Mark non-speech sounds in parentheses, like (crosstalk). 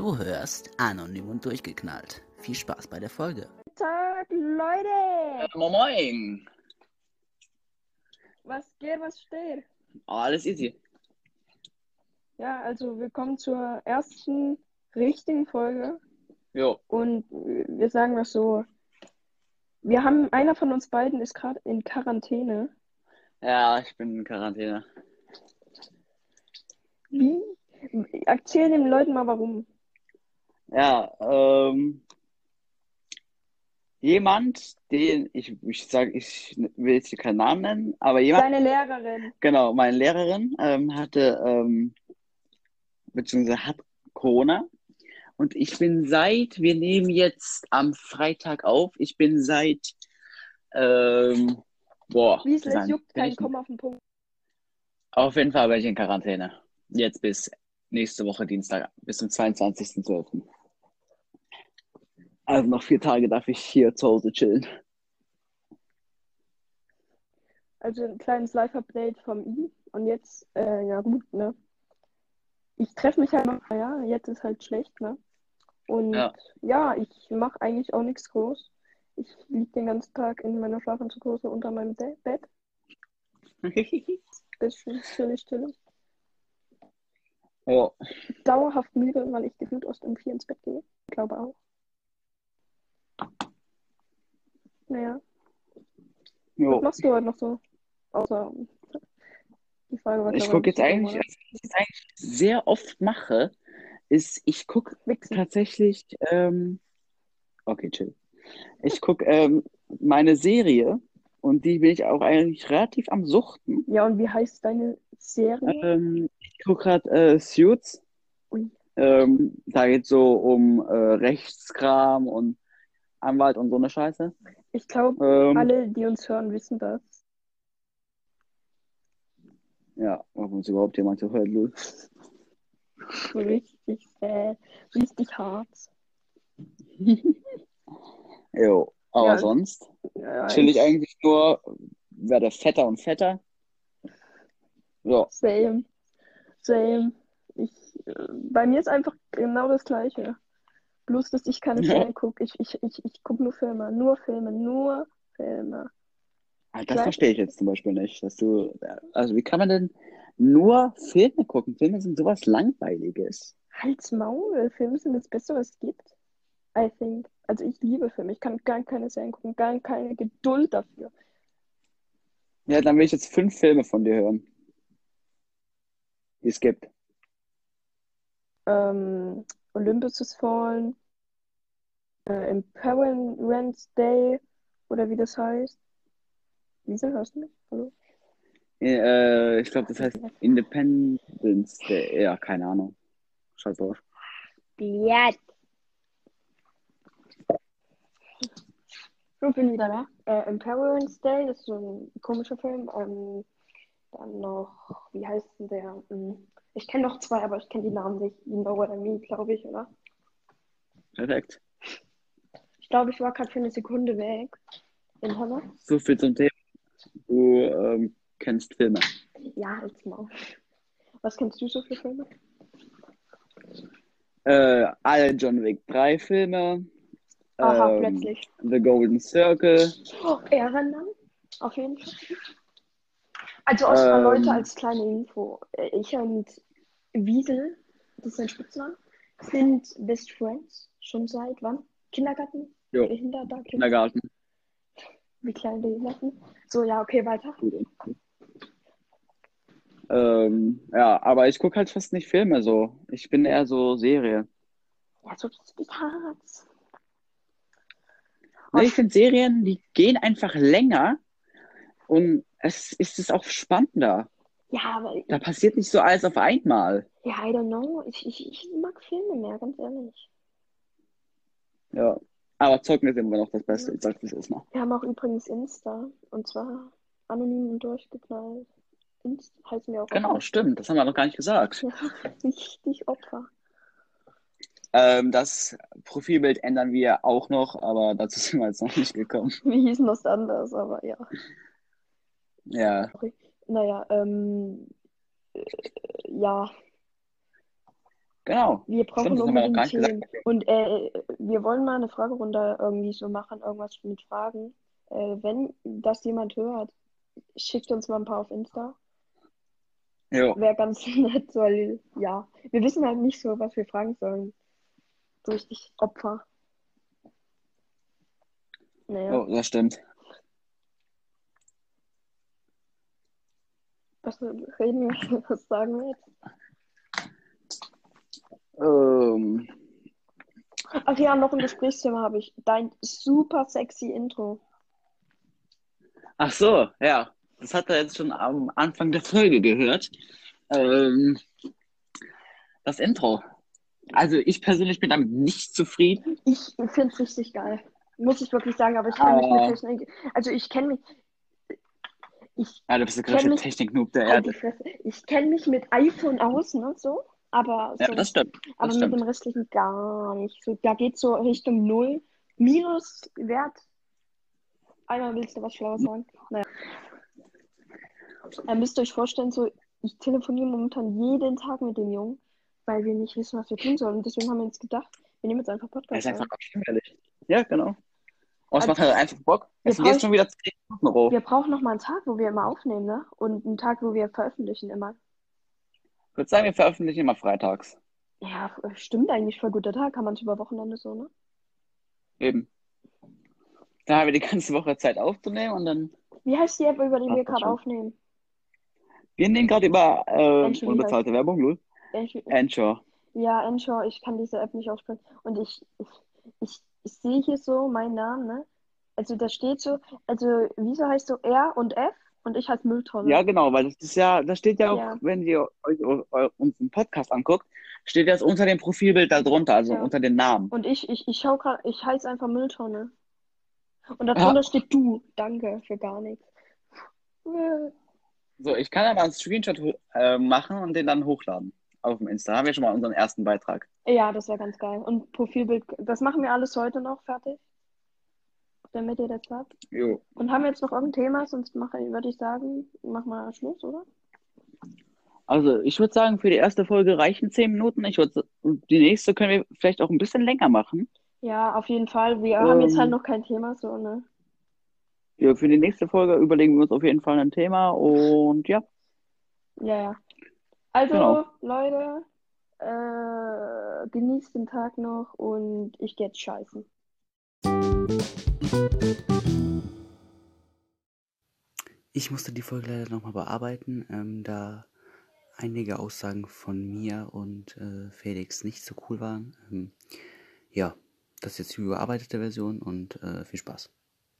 Du hörst Anonym und durchgeknallt. Viel Spaß bei der Folge. Guten Tag, Leute! Moin Moin! Was geht, was steht? Alles easy. Ja, also willkommen zur ersten richtigen Folge. Jo. Und wir sagen das so. Wir haben, einer von uns beiden ist gerade in Quarantäne. Ja, ich bin in Quarantäne. Wie? Erzähl den Leuten mal warum. Ja, ähm, jemand, den ich, ich sage, ich will jetzt hier keinen Namen nennen, aber jemand, Deine Lehrerin. genau, meine Lehrerin ähm, hatte, ähm, beziehungsweise hat Corona. Und ich bin seit, wir nehmen jetzt am Freitag auf, ich bin seit, ähm, boah, Wie es juckt kein Komma auf den Punkt. Auf jeden Fall bin ich in Quarantäne. Jetzt bis nächste Woche Dienstag, bis zum 22.12. Also noch vier Tage darf ich hier zu Hause chillen. Also ein kleines Live-Update vom I. Und jetzt, äh, ja gut, ne? Ich treffe mich halt mal, ja, jetzt ist halt schlecht, ne? Und Ja. ja, ich mache eigentlich auch nichts groß. Ich liege den ganzen Tag in meiner Schlafanzughose unter meinem De Bett. Bisschen chillig, chillig. ja. Dauerhaft müde, weil ich gefühlt erst um vier ins Bett gehe. Ich glaube auch. Naja, was Jo. machst du heute noch so? Außer die Frage war Ich gucke jetzt eigentlich, was ich jetzt eigentlich sehr oft mache, ist, ich gucke tatsächlich, ähm, okay, chill. Ich gucke ähm, meine Serie und die bin ich auch eigentlich relativ am Suchten. Ja, und wie heißt deine Serie? Ähm, ich gucke gerade äh, Suits. Ui. Ähm, da geht so um äh, Rechtskram und Anwalt und so eine Scheiße. Ich glaube, Ähm, alle, die uns hören, wissen das. ja, ob uns überhaupt jemand so hört, Lul. Richtig sad, richtig hart. (laughs) Jo, aber Ja. sonst Ja, chill ich eigentlich nur, werde fetter und fetter. Ja, Same. Same. Ich, äh, bei mir ist einfach genau das Gleiche. Bloß, dass ich keine Ja. Serien gucke. Ich, ich, ich, ich gucke nur Filme. Nur Filme. Nur Filme. das Klar. verstehe ich jetzt zum Beispiel nicht, dass du, also wie kann man denn nur Filme gucken? Filme sind sowas Langweiliges. Halt's Maul. Filme sind das Beste, was es gibt. I think. Also ich liebe Filme. Ich kann gar keine Serien gucken. Gar keine Geduld dafür. Ja, dann will ich jetzt fünf Filme von dir hören, die es gibt. ähm, Olympus is Fallen, äh, Empowerment Day oder wie das heißt. Wieso hörst du mich? Hallo? Äh, ich glaube, das heißt Independence Day. Ja, keine Ahnung. Scheiß drauf. Ja. Ich bin wieder da. Äh, Empowerment Day, das ist so ein komischer Film. Ähm, dann noch, wie heißt denn der? Hm, Ich kenne noch zwei, aber ich kenne die Namen nicht. What I mean, glaube ich, oder? Perfekt. Ich glaube, ich war gerade für eine Sekunde weg. In Hammer. So viel zum Thema. Du ähm, kennst Filme. Ja, halt's Maul. Was kennst du so für Filme? Äh, alle John Wick 3 Filme. Aha, ähm, plötzlich. The Golden Circle. Oh, Ehrenmann. Auf jeden Fall. Also erstmal Ähm. Leute als kleine Info. Ich und Wiesel, das ist sein Spitzname, sind Best Friends. Schon seit wann? Kindergarten? Jo, Behinderter? Kind? Kindergarten. Wie klein Behinderten? So, ja, okay, weiter. Ähm, ja, aber ich gucke halt fast nicht Filme so. Ich bin eher so Serie. Ja, so richtig hart. Ne, ich finde Serien, die gehen einfach länger und es ist es auch spannender. Ja, aber, Da passiert nicht so alles auf einmal. ja, I don't know. Ich, ich, ich mag Filme mehr, ganz ehrlich. Ja. Aber zocken ist immer noch das Beste. Ich sag, das noch. Wir haben auch übrigens Insta. Und zwar anonym und durchgeknallt. Insta heißen wir auch Genau, Opfer. stimmt. Das haben wir noch gar nicht gesagt. Ja, richtig Opfer. Ähm, das Profilbild ändern wir auch noch, aber dazu sind wir jetzt noch nicht gekommen. (laughs) Wir hießen das anders, aber ja. Ja. Naja, ähm, äh, ja, Genau. Wir brauchen Stimmt, unbedingt Themen. Und äh, wir wollen mal eine Fragerunde irgendwie so machen, irgendwas mit Fragen. Äh, wenn das jemand hört, schickt uns mal ein paar auf Insta. Jo. Wäre ganz (laughs) nett, weil ja, wir wissen halt nicht so, was wir fragen sollen. So richtig Opfer. Naja, Oh, das stimmt. was reden wir, (laughs) was sagen wir jetzt? Ähm, Ach ja, noch ein Gesprächsthema habe ich. Dein super sexy Intro. ach so, ja. Das hat er jetzt schon am Anfang der Folge gehört. Ähm, das Intro. Also ich persönlich bin damit nicht zufrieden. Ich finde es richtig geil. Muss ich wirklich sagen, aber ich kenne mich mit Ah. Technik. Also ich kenne mich. Ich Ja, du bist der größte Technik-Noob der halt Erde. Ich kenne mich mit iPhone aus, ne? So. Aber, Ja, so, das stimmt. aber Das mit stimmt. dem restlichen gar nicht. So, da geht so Richtung Null. Minuswert. Einmal willst du was Schlaues sagen? Naja. Ihr müsst euch vorstellen, so, ich telefoniere momentan jeden Tag mit dem Jungen, weil wir nicht wissen, was wir tun sollen. Und deswegen haben wir uns gedacht, wir nehmen jetzt einfach Podcast ist einfach langweilig. Ja, genau. Und es Also- macht halt einfach Bock. Es brauchen- schon wieder 10 Minuten roh. Wir brauchen noch mal einen Tag, wo wir immer aufnehmen, ne? Und einen Tag, wo wir veröffentlichen immer. Würde sagen, wir veröffentlichen immer freitags. Ja, stimmt eigentlich voll guter Tag, kann man es über Wochenende so, ne? Eben. Da haben wir die ganze Woche Zeit aufzunehmen und dann. Wie heißt die App, über die wir gerade aufnehmen? Wir nehmen gerade über äh, Anchor, unbezahlte Werbung, Lul. Anchor. ja, Ensure, ich kann diese App nicht aussprechen. Und ich, ich, ich, ich sehe hier so meinen Namen, ne? Also da steht so, also wieso heißt so R und F und ich heiße Mülltonne. Ja, genau, weil das ist ja, da steht ja auch, Ja. wenn ihr euch eu- eu- unseren Podcast anguckt, steht das unter dem Profilbild da drunter, also Ja. unter den Namen. Und ich, ich, ich schau gerade, ich heiße einfach Mülltonne. Und darunter steht du. Danke für gar nichts. So, ich kann ja mal einen Screenshot äh, machen und den dann hochladen auf dem Insta. Haben wir schon mal unseren ersten Beitrag. Ja, das wäre ganz geil. Und Profilbild, das machen wir alles heute noch fertig. Damit ihr das habt. Jo. Und haben wir jetzt noch irgendein Thema? Sonst mache, würde ich sagen, mach mal Schluss, oder? Also, ich würde sagen, für die erste Folge reichen 10 Minuten. Ich würde, die nächste können wir vielleicht auch ein bisschen länger machen. Ja, auf jeden Fall. Wir haben jetzt Ähm. halt noch kein Thema, so, ne? Ja, für die nächste Folge überlegen wir uns auf jeden Fall ein Thema und ja, Ja, ja. Also, Genau. Leute, äh, genießt den Tag noch und ich gehe jetzt scheißen. Ich musste die Folge leider nochmal bearbeiten, ähm, da einige Aussagen von mir und äh, Felix nicht so cool waren. Ähm, ja, das ist jetzt die überarbeitete Version und äh, viel Spaß.